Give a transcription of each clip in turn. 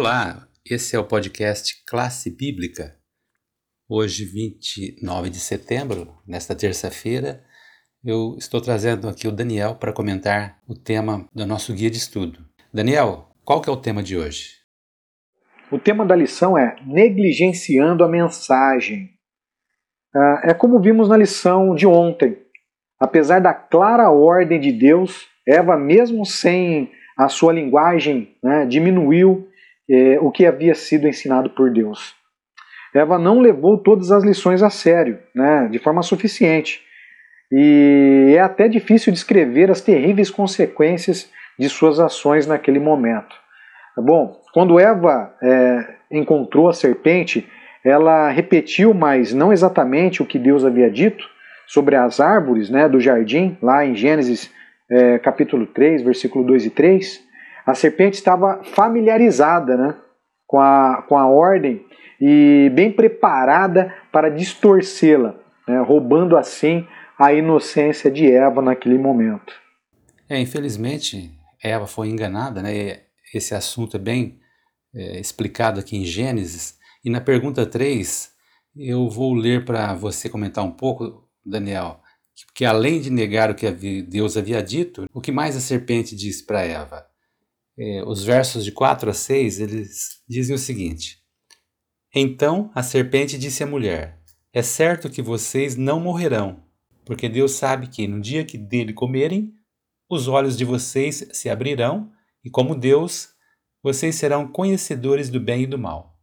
Olá, esse é o podcast Classe Bíblica. Hoje, 29 de setembro, nesta terça-feira, eu estou trazendo aqui o Daniel para comentar o tema do nosso guia de estudo. Daniel, qual que é o tema de hoje? O tema da lição é negligenciando a mensagem. Ah, é como vimos na lição de ontem. Apesar da clara ordem de Deus, Eva, mesmo sem a sua linguagem, né, diminuiu é, o que havia sido ensinado por Deus. Eva não levou todas as lições a sério, né, de forma suficiente. E é até difícil descrever as terríveis consequências de suas ações naquele momento. Bom, quando Eva é, encontrou a serpente, ela repetiu, mas não exatamente o que Deus havia dito sobre as árvores né, do jardim, lá em Gênesis é, capítulo 3, versículo 2 e 3 a serpente estava familiarizada né, com, a, com a ordem e bem preparada para distorcê-la, né, roubando assim a inocência de Eva naquele momento. É, infelizmente, Eva foi enganada, né? Esse assunto é bem é, explicado aqui em Gênesis. E na pergunta 3, eu vou ler para você comentar um pouco, Daniel, que além de negar o que Deus havia dito, o que mais a serpente disse para Eva? É, os versos de 4 a 6, eles dizem o seguinte: Então a serpente disse à mulher: É certo que vocês não morrerão, porque Deus sabe que no dia que dele comerem, os olhos de vocês se abrirão, e como Deus, vocês serão conhecedores do bem e do mal.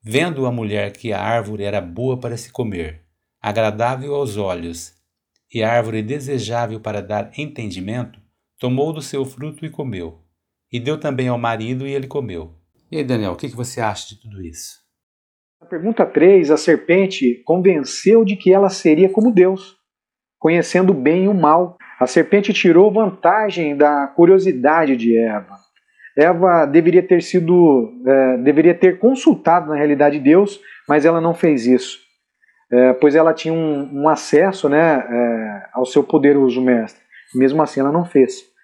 Vendo a mulher que a árvore era boa para se comer, agradável aos olhos, e árvore desejável para dar entendimento, tomou do seu fruto e comeu e deu também ao marido e ele comeu. E aí, Daniel, o que você acha de tudo isso? Na pergunta 3, a serpente convenceu de que ela seria como Deus, conhecendo o bem e o mal. A serpente tirou vantagem da curiosidade de Eva. Eva deveria ter sido, é, deveria ter consultado na realidade Deus, mas ela não fez isso, é, pois ela tinha um, um acesso, né, é, ao seu poderoso mestre. Mesmo assim, ela não fez.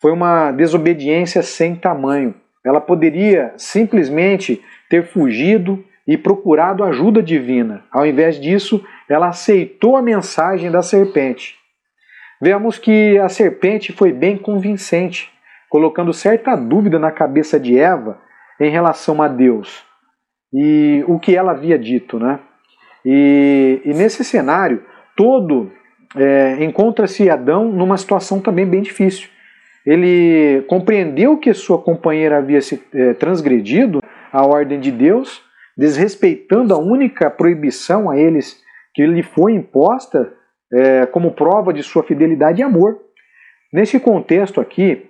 Foi uma desobediência sem tamanho. Ela poderia simplesmente ter fugido e procurado ajuda divina. Ao invés disso, ela aceitou a mensagem da serpente. Vemos que a serpente foi bem convincente, colocando certa dúvida na cabeça de Eva em relação a Deus e o que ela havia dito, né? E, e nesse cenário todo é, encontra-se Adão numa situação também bem difícil ele compreendeu que sua companheira havia se é, transgredido a ordem de Deus, desrespeitando a única proibição a eles que lhe foi imposta é, como prova de sua fidelidade e amor. Nesse contexto aqui,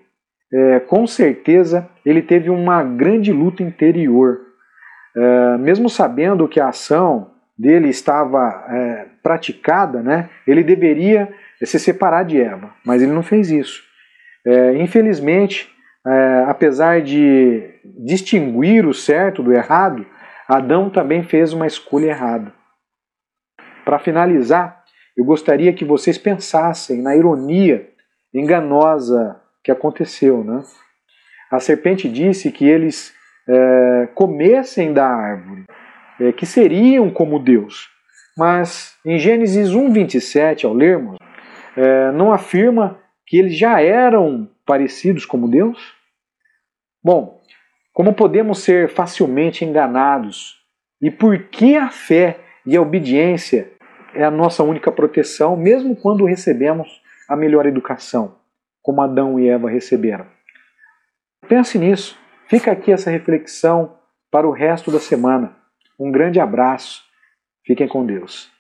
é, com certeza ele teve uma grande luta interior. Mesmo sabendo que a ação dele estava praticada, né, ele deveria se separar de Eva, mas ele não fez isso. É, infelizmente, é, apesar de distinguir o certo do errado, Adão também fez uma escolha errada. Para finalizar, eu gostaria que vocês pensassem na ironia enganosa que aconteceu. Né? A serpente disse que eles é, comessem da árvore, é, que seriam como Deus. Mas em Gênesis 1,27, ao lermos, é, não afirma que eles já eram parecidos como Deus? Bom, como podemos ser facilmente enganados? E por que a fé e a obediência é a nossa única proteção, mesmo quando recebemos a melhor educação, como Adão e Eva receberam? Pense nisso. Fica aqui essa reflexão para o resto da semana. Um grande abraço. Fiquem com Deus.